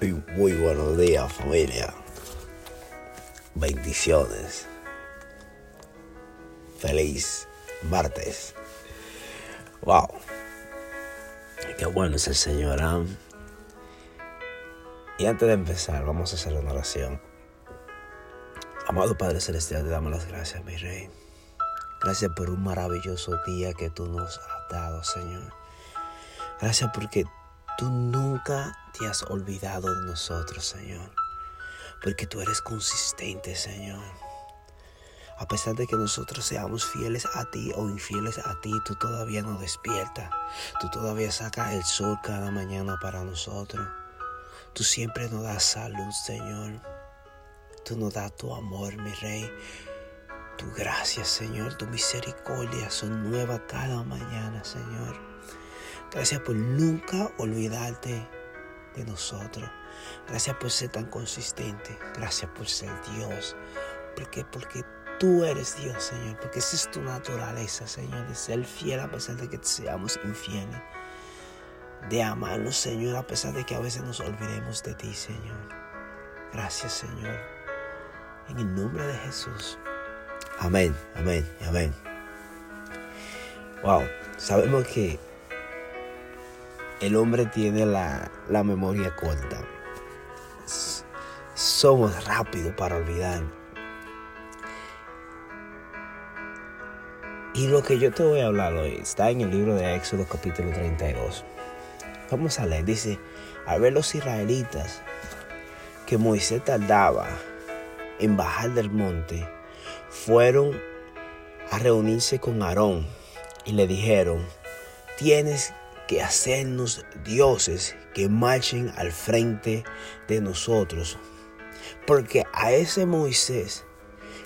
Muy, buenos días familia. Bendiciones. Feliz martes. Wow. Qué bueno es el Señor. ¿ah? Y antes de empezar, vamos a hacer una oración. Amado Padre Celestial, te damos las gracias, mi Rey. Gracias por un maravilloso día que tú nos has dado, Señor. Gracias porque tú nunca te has olvidado de nosotros, Señor. Porque tú eres consistente, Señor. A pesar de que nosotros seamos fieles a ti o infieles a ti, tú todavía nos despiertas. Tú todavía sacas el sol cada mañana para nosotros. Tú siempre nos das salud, Señor. Tú nos das tu amor, mi Rey. Tu gracia, Señor, tu misericordia son nuevas cada mañana, Señor. Gracias por nunca olvidarte de nosotros. Gracias por ser tan consistente. Gracias por ser Dios. Porque, porque tú eres Dios, Señor. Porque esa es tu naturaleza, Señor, de ser fiel a pesar de que seamos infieles. De amarnos, Señor, a pesar de que a veces nos olvidemos de ti, Señor. Gracias, Señor. En el nombre de Jesús. Amén, amén, amén. Wow, sabemos que el hombre tiene la, la memoria corta. Somos rápidos para olvidar. Y lo que yo te voy a hablar hoy está en el libro de Éxodo capítulo 32. Vamos a leer, dice, a ver los israelitas que Moisés tardaba en bajar del monte, fueron a reunirse con Aarón y le dijeron, tienes que hacernos dioses que marchen al frente de nosotros. Porque a ese Moisés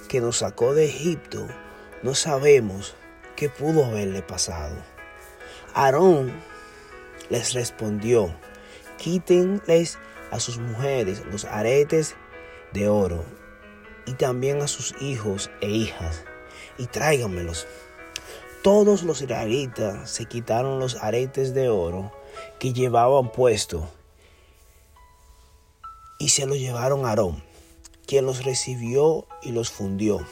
que nos sacó de Egipto, no sabemos qué pudo haberle pasado. Aarón les respondió, quítenles a sus mujeres los aretes de oro y también a sus hijos e hijas y tráiganmelos. Todos los israelitas se quitaron los aretes de oro que llevaban puesto y se los llevaron a Aarón, quien los recibió y los fundió.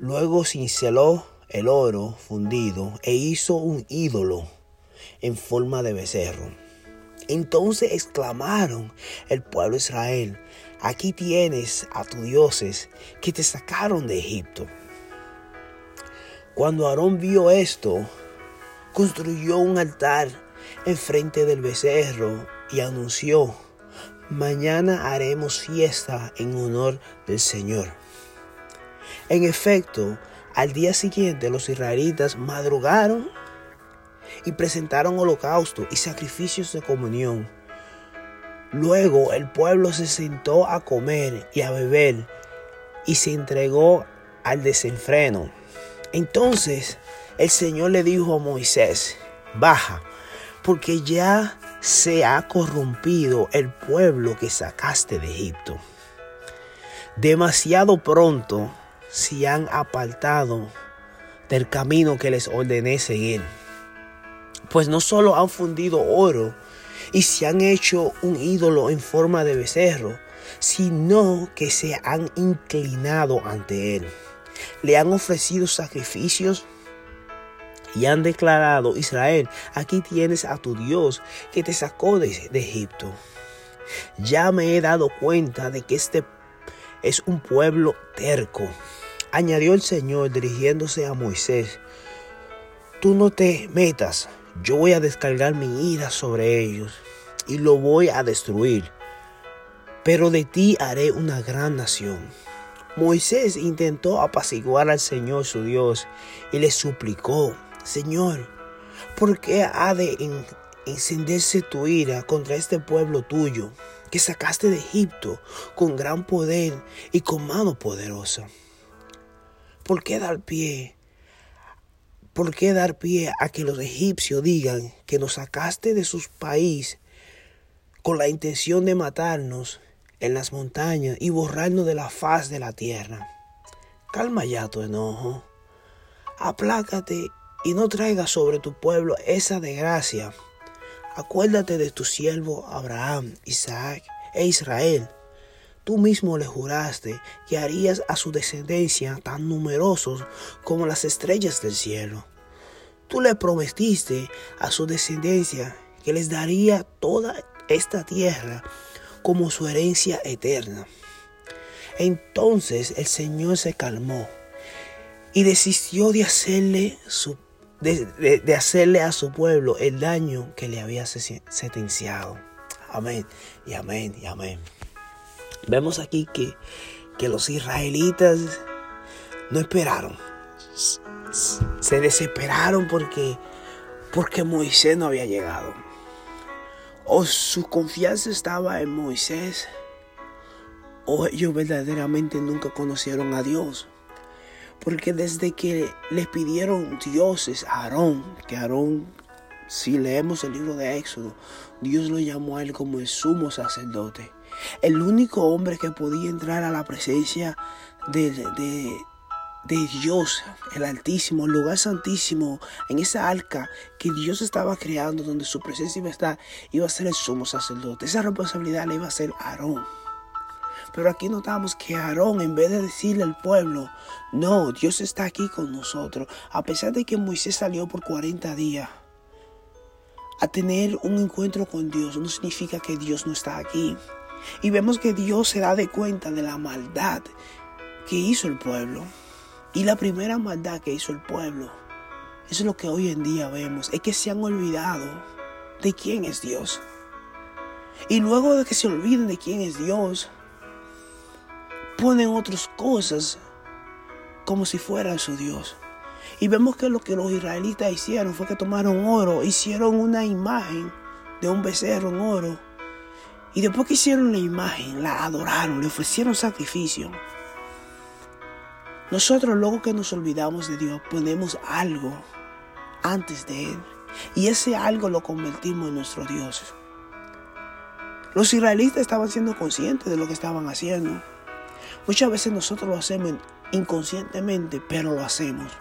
Luego cinceló el oro fundido e hizo un ídolo en forma de becerro. Entonces exclamaron el pueblo de Israel, aquí tienes a tus dioses que te sacaron de Egipto. Cuando Aarón vio esto, construyó un altar enfrente del becerro y anunció, mañana haremos fiesta en honor del Señor. En efecto, al día siguiente los israelitas madrugaron y presentaron holocausto y sacrificios de comunión. Luego el pueblo se sentó a comer y a beber y se entregó al desenfreno. Entonces el Señor le dijo a Moisés, baja, porque ya se ha corrompido el pueblo que sacaste de Egipto. Demasiado pronto se han apartado del camino que les ordené seguir. Pues no solo han fundido oro y se han hecho un ídolo en forma de becerro, sino que se han inclinado ante él le han ofrecido sacrificios y han declarado, Israel, aquí tienes a tu Dios que te sacó de, Egipto. Ya me he dado cuenta de que este es un pueblo terco. Añadió el Señor dirigiéndose a Moisés, tú no te metas, yo voy a descargar mi ira sobre ellos y lo voy a destruir, pero de ti haré una gran nación. Moisés intentó apaciguar al Señor su Dios y le suplicó, Señor, ¿por qué ha de encenderse tu ira contra este pueblo tuyo que sacaste de Egipto con gran poder y con mano poderosa? ¿Por qué dar pie? ¿Por qué dar pie a que los egipcios digan que nos sacaste de sus países con la intención de matarnos en las montañas y borrarnos de la faz de la tierra. Calma ya tu enojo. Aplácate y no traigas sobre tu pueblo esa desgracia. Acuérdate de tu siervo Abraham, Isaac e Israel, tú mismo le juraste que harías a su descendencia tan numerosos como las estrellas del cielo. Tú le prometiste a su descendencia que les daría toda esta tierra como su herencia eterna. Entonces el Señor se calmó y desistió de hacerle, su, de, hacerle a su pueblo el daño que le había sentenciado. Amén y amén y amén. Vemos aquí que, que los israelitas no esperaron. Se desesperaron porque, porque Moisés no había llegado. O su confianza estaba en Moisés o ellos verdaderamente nunca conocieron a Dios. Porque desde que les pidieron dioses a Aarón, que Aarón, si leemos el libro de Éxodo, Dios lo llamó a él como el sumo sacerdote. El único hombre que podía entrar a la presencia de, de, de Dios, el Altísimo, el lugar santísimo, en esa arca que Dios estaba creando, donde su presencia iba a estar, iba a ser el sumo sacerdote. Esa responsabilidad la iba a ser Aarón. Pero aquí notamos que Aarón, en vez de decirle al pueblo, no, Dios está aquí con nosotros, a pesar de que Moisés salió por 40 días a tener un encuentro con Dios, no significa que Dios no está aquí. Y vemos que Dios se da de cuenta de la maldad que hizo el pueblo. Y la primera maldad que hizo el pueblo, eso es lo que hoy en día vemos, es que se han olvidado de quién es Dios. Y luego de que se olviden de quién es Dios, ponen otras cosas como si fueran su Dios. Y vemos que lo que los israelitas hicieron fue que tomaron oro, hicieron una imagen de un becerro en oro. Y después que hicieron la imagen, la adoraron, le ofrecieron sacrificio. Nosotros luego que nos olvidamos de Dios ponemos algo antes de Él. Y ese algo lo convertimos en nuestro Dios. Los israelitas estaban siendo conscientes de lo que estaban haciendo. Muchas veces nosotros lo hacemos inconscientemente, pero lo hacemos.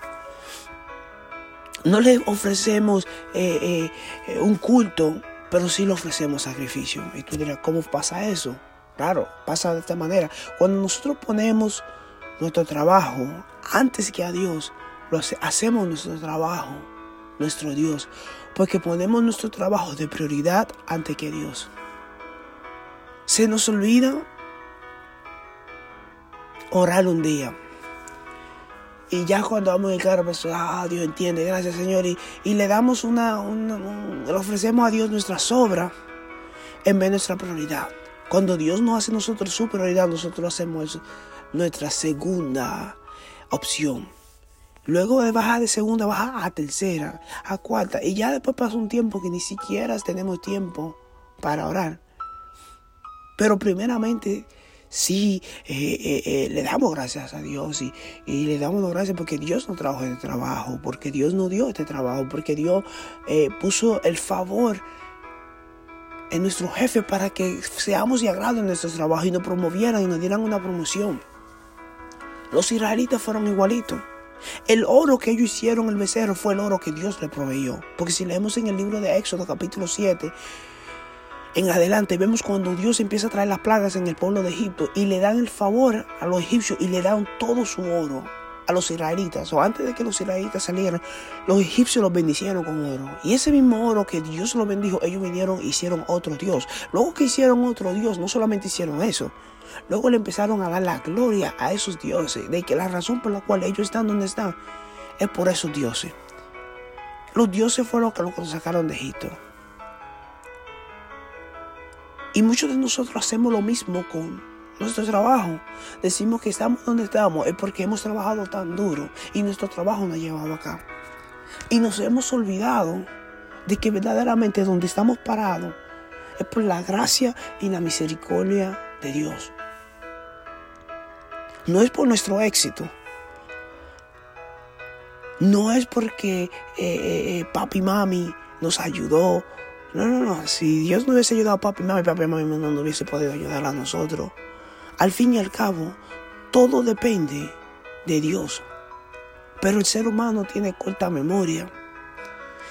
No le ofrecemos eh, eh, un culto, pero sí le ofrecemos sacrificio. Y tú dirás, ¿cómo pasa eso? Claro, pasa de esta manera. Cuando nosotros ponemos nuestro trabajo antes que a Dios. Lo hacemos nuestro trabajo, nuestro Dios, porque ponemos nuestro trabajo de prioridad ante que Dios. Se nos olvida orar un día. Y ya cuando vamos en el carro, pues, ah, Dios entiende, gracias Señor. Y, le damos una, le ofrecemos a Dios nuestra sobra en vez de nuestra prioridad. Cuando Dios nos hace nosotros su prioridad, nosotros hacemos eso nuestra segunda opción. Luego de bajar de segunda, bajar a tercera, a cuarta. Y ya después pasa un tiempo que ni siquiera tenemos tiempo para orar. Pero primeramente, sí, eh, eh, eh, le damos gracias a Dios y, y, le damos gracias porque Dios nos trajo este trabajo, porque Dios nos dio este trabajo, porque Dios puso el favor en nuestro jefe para que seamos de agrado en nuestro trabajo y nos promovieran y nos dieran una promoción. Los israelitas fueron igualitos. El oro que ellos hicieron el becerro fue el oro que Dios le proveyó. Porque si leemos en el libro de Éxodo capítulo 7, en adelante vemos cuando Dios empieza a traer las plagas en el pueblo de Egipto y le dan el favor a los egipcios y le dan todo su oro a los israelitas. O antes de que los israelitas salieran, los egipcios los bendicieron con oro. Y ese mismo oro que Dios los bendijo, ellos vinieron e hicieron otro Dios. Luego que hicieron otro Dios, no solamente hicieron eso, Luego le empezaron a dar la gloria a esos dioses, de que la razón por la cual ellos están donde están es por esos dioses. Los dioses fueron los que los sacaron de Egipto. Y muchos de nosotros hacemos lo mismo con nuestro trabajo. Decimos que estamos donde estamos es porque hemos trabajado tan duro y nuestro trabajo nos ha llevado acá. Y nos hemos olvidado de que verdaderamente donde estamos parados es por la gracia y la misericordia de Dios. No es por nuestro éxito. No es porque eh, eh, eh, papi y mami nos ayudó. No, no, no. Si Dios no hubiese ayudado a papi y mami, papi y mami no nos hubiese podido ayudar a nosotros. Al fin y al cabo, todo depende de Dios. Pero el ser humano tiene corta memoria.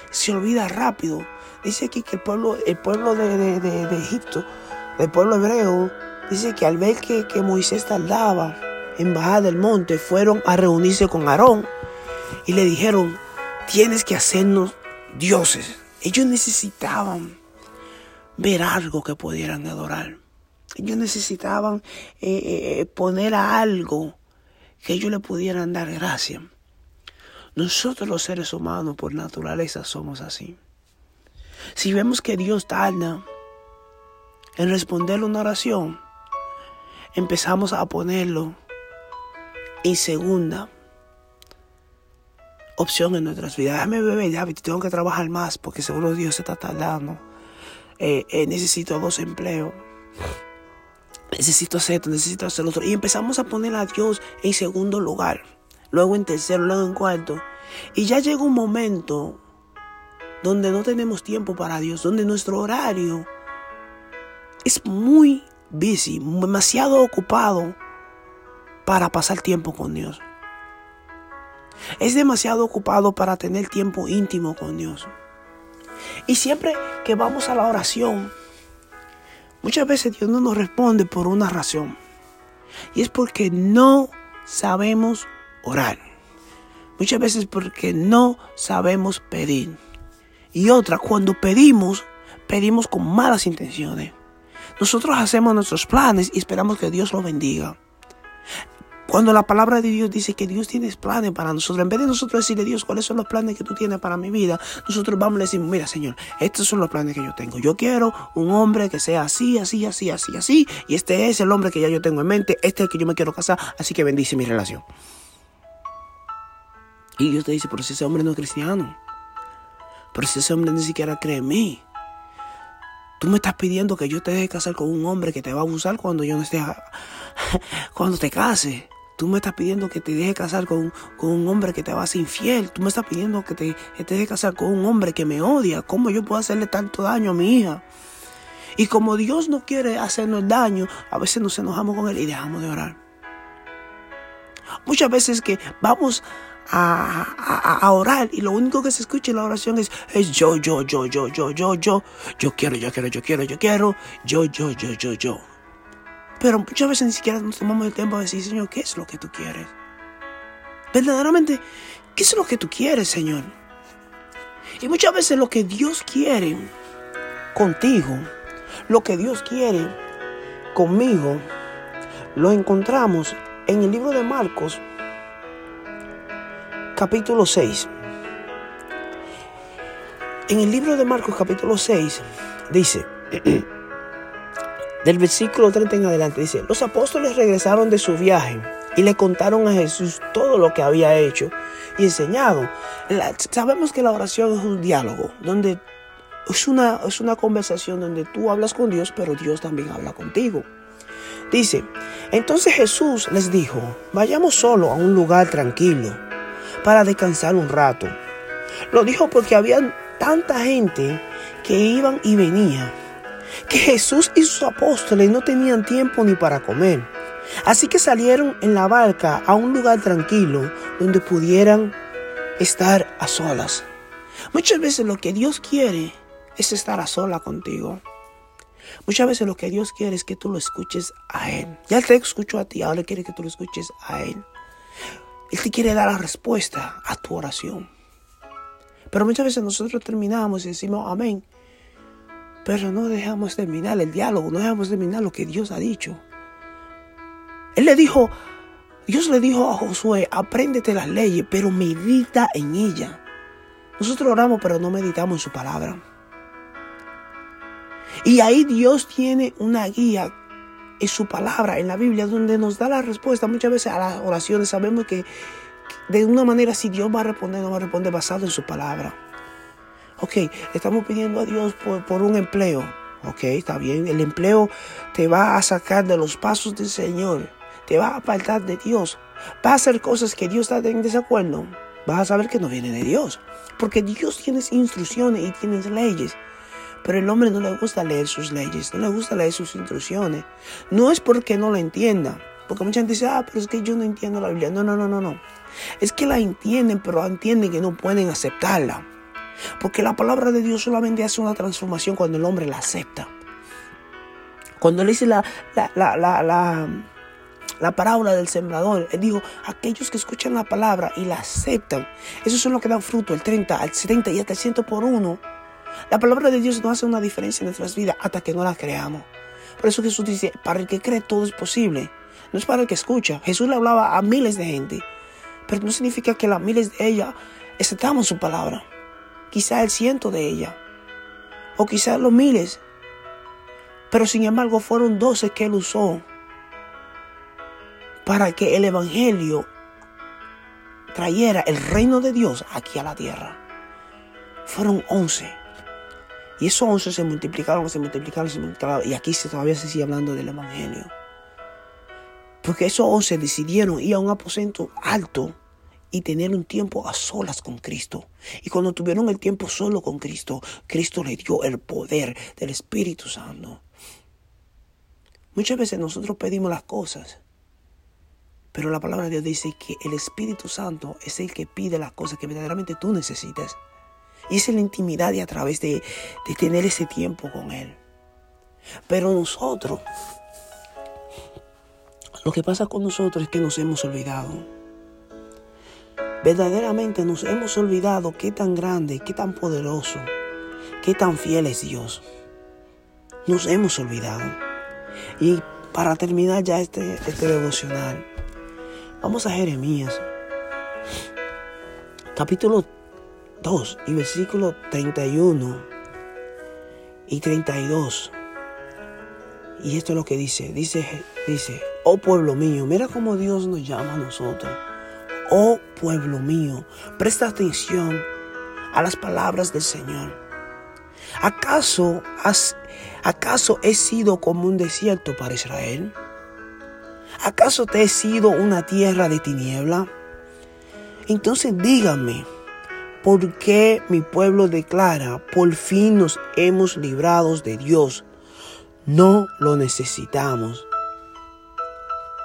Se olvida rápido. Dice aquí que el pueblo, el pueblo de, de Egipto del pueblo hebreo, dice que al ver que, que Moisés tardaba en bajar del monte, fueron a reunirse con Aarón y le dijeron, tienes que hacernos dioses. Ellos necesitaban ver algo que pudieran adorar. Ellos necesitaban eh, eh, poner a algo que ellos le pudieran dar gracia. Nosotros los seres humanos por naturaleza somos así. Si vemos que Dios tarda en responderle una oración, empezamos a ponerlo en segunda opción en nuestras vidas. Déjame beber, ya, tengo que trabajar más porque seguro Dios se está tardando. Eh, eh, necesito dos empleos. Necesito hacer esto, necesito hacer otro. Y empezamos a poner a Dios en segundo lugar. Luego en tercero, luego en cuarto. Y ya llega un momento donde no tenemos tiempo para Dios, donde nuestro horario es muy busy, demasiado ocupado para pasar tiempo con Dios. Es demasiado ocupado para tener tiempo íntimo con Dios. Y siempre que vamos a la oración, muchas veces Dios no nos responde por una razón. Y es porque no sabemos orar. Muchas veces porque no sabemos pedir. Y otra, cuando pedimos, pedimos con malas intenciones. Nosotros hacemos nuestros planes y esperamos que Dios los bendiga. Cuando la palabra de Dios dice que Dios tiene planes para nosotros, en vez de nosotros decirle Dios cuáles son los planes que tú tienes para mi vida, nosotros vamos a decir, mira Señor, estos son los planes que yo tengo. Yo quiero un hombre que sea así, así, así, así, así, y este es el hombre que ya yo tengo en mente, este es el que yo me quiero casar, así que bendice mi relación. Y Dios te dice, pero si ese hombre no es cristiano, pero si ese hombre ni siquiera cree en mí, tú me estás pidiendo que yo te deje casar con un hombre que te va a abusar cuando yo no esté, cuando te case. Tú me estás pidiendo que te deje casar con, un hombre que te va a ser infiel. Tú me estás pidiendo que te, te deje casar con un hombre que me odia. ¿Cómo yo puedo hacerle tanto daño a mi hija? Y como Dios no quiere hacernos daño, a veces nos enojamos con Él y dejamos de orar. Muchas veces que vamos a, a, orar y lo único que se escucha en la oración es, es yo, yo, yo, yo, yo, yo, yo, yo quiero, yo quiero, yo quiero, yo quiero, yo, yo, yo, yo, yo. Pero muchas veces ni siquiera nos tomamos el tiempo de decir, Señor, ¿qué es lo que tú quieres? Verdaderamente, ¿qué es lo que tú quieres, Señor? Y muchas veces lo que Dios quiere contigo, lo que Dios quiere conmigo, lo encontramos en el libro de Marcos, capítulo 6. En el libro de Marcos, capítulo 6, dice, Del versículo 30 en adelante dice, los apóstoles regresaron de su viaje y le contaron a Jesús todo lo que había hecho y enseñado. sabemos que la oración es un diálogo, donde es una, es una conversación donde tú hablas con Dios, pero Dios también habla contigo. Dice, entonces Jesús les dijo, vayamos solo a un lugar tranquilo para descansar un rato. Lo dijo porque había tanta gente que iban y venían que Jesús y sus apóstoles no tenían tiempo ni para comer. Así que salieron en la barca a un lugar tranquilo donde pudieran estar a solas. Muchas veces lo que Dios quiere es estar a sola contigo. Muchas veces lo que Dios quiere es que tú lo escuches a Él. Ya te escuchó a ti, ahora quiere que tú lo escuches a Él. Él te quiere dar la respuesta a tu oración. Pero muchas veces nosotros terminamos y decimos amén. Pero no dejamos terminar el diálogo, no dejamos terminar lo que Dios ha dicho. Él le dijo, Dios le dijo a Josué, apréndete las leyes, pero medita en ella. Nosotros oramos, pero no meditamos en su palabra. Y ahí Dios tiene una guía en su palabra, en la Biblia, donde nos da la respuesta muchas veces a las oraciones. Sabemos que de una manera si Dios va a responder, no va a responder basado en su palabra. Ok, estamos pidiendo a Dios por, un empleo. Ok, está bien. El empleo te va a sacar de los pasos del Señor. Te va a apartar de Dios. Va a hacer cosas que Dios está en desacuerdo. Vas a saber que no viene de Dios. Porque Dios tiene instrucciones y tiene leyes. Pero el hombre no le gusta leer sus leyes, no le gusta leer sus instrucciones. No es porque no la entienda. Porque mucha gente dice, ah, pero es que yo no entiendo la Biblia. No, no, no, no, no. Es que la entienden, pero entienden que no pueden aceptarla. Porque la palabra de Dios solamente hace una transformación cuando el hombre la acepta. Cuando él dice la, la, la, la, la parábola del sembrador, él dijo, aquellos que escuchan la palabra y la aceptan, esos son los que dan fruto, el 30, el 70 y hasta el 100 por uno. La palabra de Dios no hace una diferencia en nuestras vidas hasta que no la creamos. Por eso Jesús dice, para el que cree todo es posible. No es para el que escucha. Jesús le hablaba a miles de gente. Pero no significa que las miles de ellas aceptamos su palabra. Quizá el ciento de ellas. O quizá los miles. Pero sin embargo fueron doce que él usó para que el Evangelio trayera el reino de Dios aquí a la tierra. Fueron once. Y esos once se multiplicaron, se multiplicaron, se multiplicaron. Y aquí todavía se sigue hablando del Evangelio. Porque esos once decidieron ir a un aposento alto y tener un tiempo a solas con Cristo. Y cuando tuvieron el tiempo solo con Cristo, Cristo le dio el poder del Espíritu Santo. Muchas veces nosotros pedimos las cosas, pero la palabra de Dios dice que el Espíritu Santo es el que pide las cosas que verdaderamente tú necesitas. Y es la intimidad y a través de, de tener ese tiempo con Él. Pero nosotros, lo que pasa con nosotros es que nos hemos olvidado. Verdaderamente nos hemos olvidado qué tan grande, qué tan poderoso, qué tan fiel es Dios. Nos hemos olvidado. Y para terminar ya este, este devocional, vamos a Jeremías, capítulo 2 y versículo 31 y 32. Y esto es lo que dice, dice, dice, oh pueblo mío, mira cómo Dios nos llama a nosotros. Oh pueblo mío, presta atención a las palabras del Señor. ¿Acaso, has, ¿Acaso he sido como un desierto para Israel? ¿Acaso te he sido una tierra de tiniebla? Entonces dígame, ¿por qué mi pueblo declara, por fin nos hemos librado de Dios? No lo necesitamos.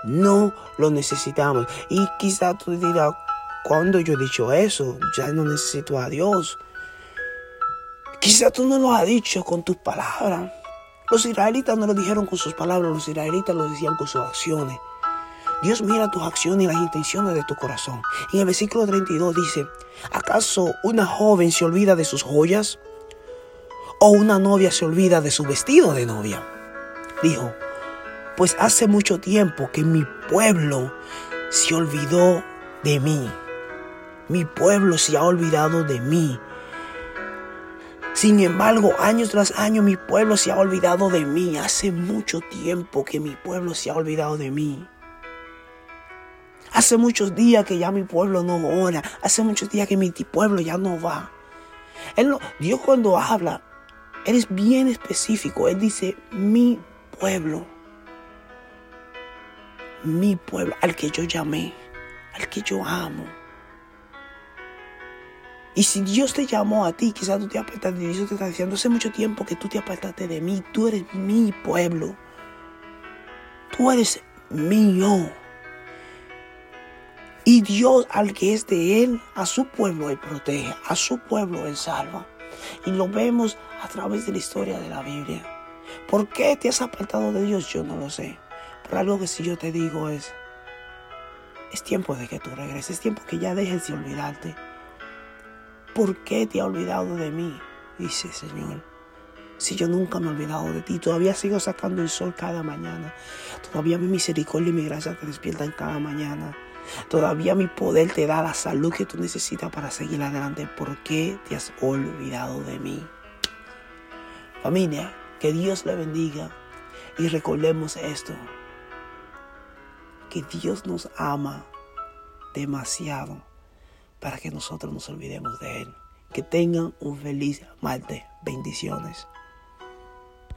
No lo necesitamos. Y quizá tú dirás, cuando yo he dicho eso, ya no necesito a Dios. Quizá tú no lo has dicho con tus palabras. Los israelitas no lo dijeron con sus palabras, los israelitas lo decían con sus acciones. Dios mira tus acciones y las intenciones de tu corazón. En el versículo 32 dice, ¿acaso una joven se olvida de sus joyas? ¿O una novia se olvida de su vestido de novia? Dijo, pues hace mucho tiempo que mi pueblo se olvidó de mí. Mi pueblo se ha olvidado de mí. Sin embargo, años tras años mi pueblo se ha olvidado de mí. Hace mucho tiempo que mi pueblo se ha olvidado de mí. Hace muchos días que ya mi pueblo no ora. Hace muchos días que mi pueblo ya no va. Él Dios cuando habla, Él es bien específico. Él dice, mi pueblo mi pueblo, al que yo llamé, al que yo amo. Y si Dios te llamó a ti, quizás tú te apartaste, Dios te está diciendo hace mucho tiempo que tú te apartaste de mí, tú eres mi pueblo, tú eres mío. Y Dios al que es de Él, a su pueblo Él protege, a su pueblo Él salva. Y lo vemos a través de la historia de la Biblia. ¿Por qué te has apartado de Dios? Yo no lo sé. Pero algo que sí yo te digo es, es tiempo de que tú regreses, es tiempo que ya dejes de olvidarte. ¿Por qué te ha olvidado de mí? Dice Señor. Si yo nunca me he olvidado de ti, todavía sigo sacando el sol cada mañana. Todavía mi misericordia y mi gracia te despiertan cada mañana. Todavía mi poder te da la salud que tú necesitas para seguir adelante. ¿Por qué te has olvidado de mí? Familia, que Dios le bendiga y recordemos esto que Dios nos ama demasiado para que nosotros nos olvidemos de Él. Que tengan un feliz martes. Bendiciones.